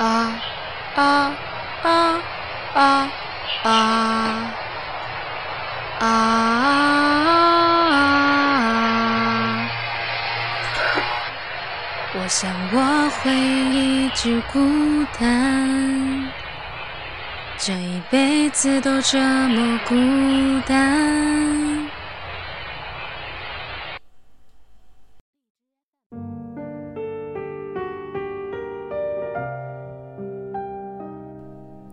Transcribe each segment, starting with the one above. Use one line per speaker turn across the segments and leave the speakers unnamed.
啊啊啊啊啊啊啊！我想我会一直孤单，这一辈子都这么孤单。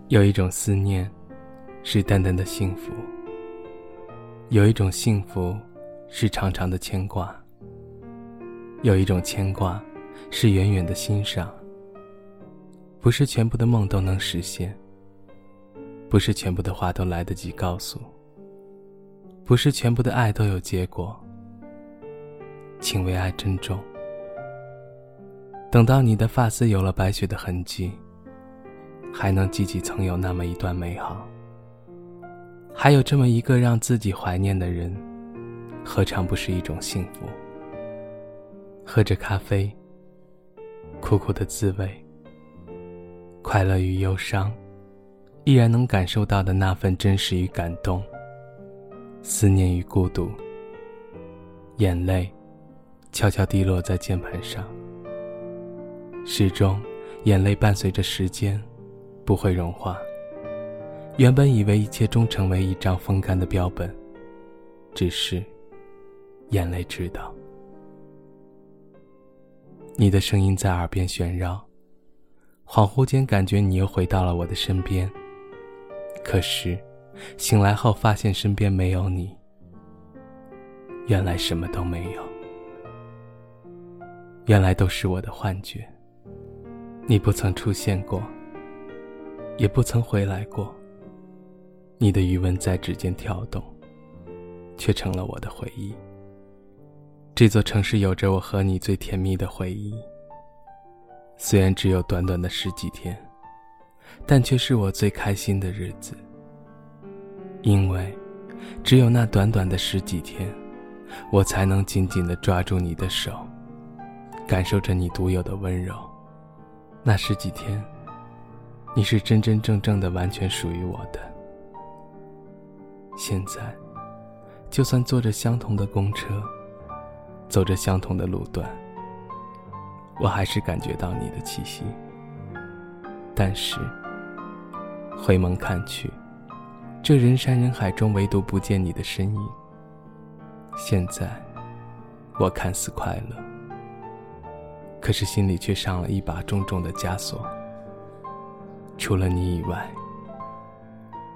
有一种思念，是淡淡的幸福；有一种幸福，是长长的牵挂；有一种牵挂，是远远的欣赏。不是全部的梦都能实现，不是全部的话都来得及告诉，不是全部的爱都有结果。请为爱珍重，等到你的发丝有了白雪的痕迹。还能记起曾有那么一段美好，还有这么一个让自己怀念的人，何尝不是一种幸福？喝着咖啡，苦苦的滋味，快乐与忧伤，依然能感受到的那份真实与感动，思念与孤独，眼泪悄悄滴落在键盘上，始终，眼泪伴随着时间。不会融化。原本以为一切终成为一张风干的标本，只是眼泪知道。你的声音在耳边旋绕，恍惚间感觉你又回到了我的身边。可是，醒来后发现身边没有你。原来什么都没有，原来都是我的幻觉。你不曾出现过。也不曾回来过。你的余温在指尖跳动，却成了我的回忆。这座城市有着我和你最甜蜜的回忆，虽然只有短短的十几天，但却是我最开心的日子。因为，只有那短短的十几天，我才能紧紧地抓住你的手，感受着你独有的温柔。那十几天。你是真真正正的，完全属于我的。现在，就算坐着相同的公车，走着相同的路段，我还是感觉到你的气息。但是，回眸看去，这人山人海中，唯独不见你的身影。现在，我看似快乐，可是心里却上了一把重重的枷锁。除了你以外，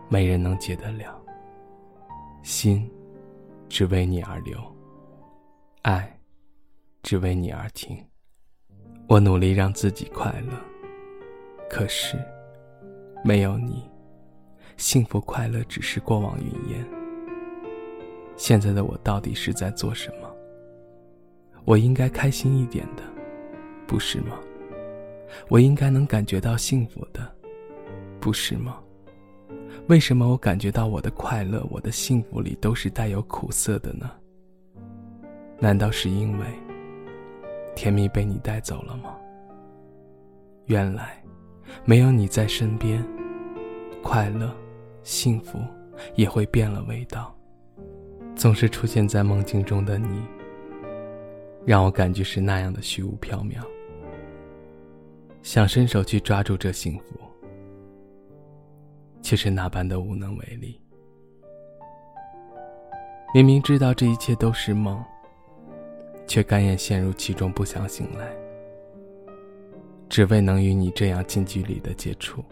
没人能解得了。心，只为你而流；爱，只为你而停。我努力让自己快乐，可是，没有你，幸福快乐只是过往云烟。现在的我到底是在做什么？我应该开心一点的，不是吗？我应该能感觉到幸福的。不是吗？为什么我感觉到我的快乐、我的幸福里都是带有苦涩的呢？难道是因为甜蜜被你带走了吗？原来，没有你在身边，快乐、幸福也会变了味道。总是出现在梦境中的你，让我感觉是那样的虚无缥缈，想伸手去抓住这幸福。却是那般的无能为力。明明知道这一切都是梦，却甘愿陷入其中不想醒来，只为能与你这样近距离的接触。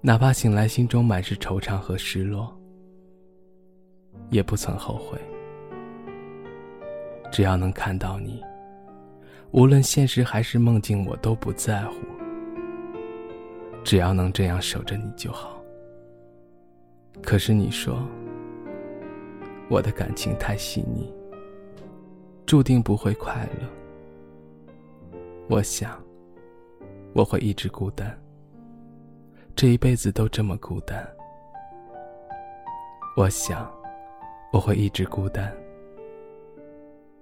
哪怕醒来心中满是惆怅和失落，也不曾后悔。只要能看到你，无论现实还是梦境，我都不在乎。只要能这样守着你就好。可是你说，我的感情太细腻，注定不会快乐。我想，我会一直孤单，这一辈子都这么孤单。我想，我会一直孤单，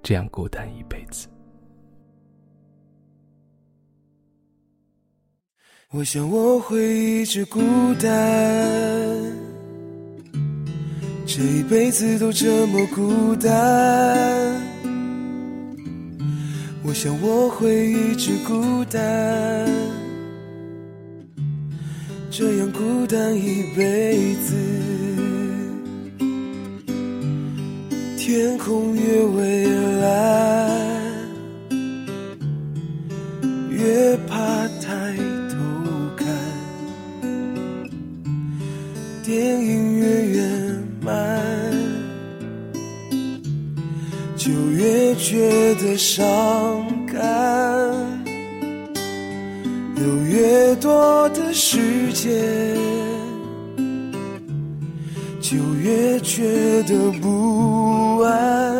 这样孤单一辈子。
我想我会一直孤单，这一辈子都这么孤单。我想我会一直孤单，这样孤单一辈子。天空越蔚越觉得伤感。有越多的时间，就越觉得不安，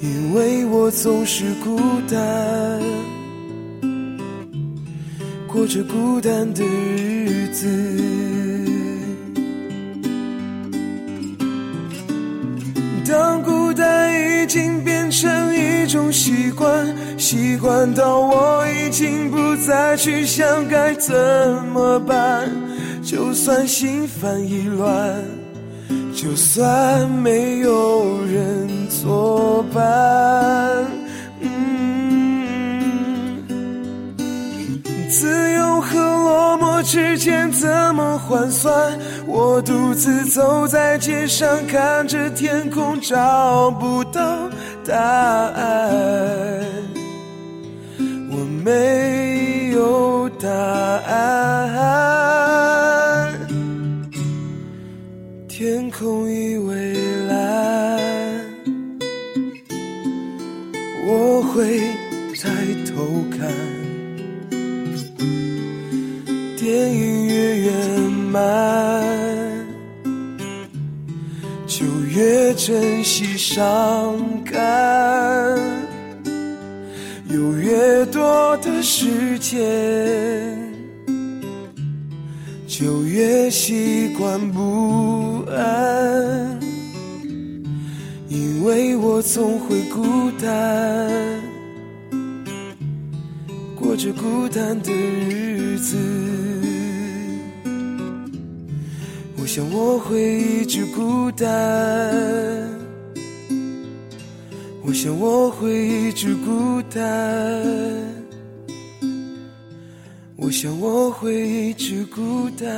因为我总是孤单，过着孤单的日子。已经变成一种习惯，习惯到我已经不再去想该怎么办。就算心烦意乱，就算没有人换算？我独自走在街上，看着天空，找不到答案。我没有答案。天空已蔚蓝，我会抬头看。越珍惜伤感，有越多的时间，就越习惯不安，因为我总会孤单，过着孤单的日子。想我会一直孤单，我想我会一直孤单，我想我会一直孤单。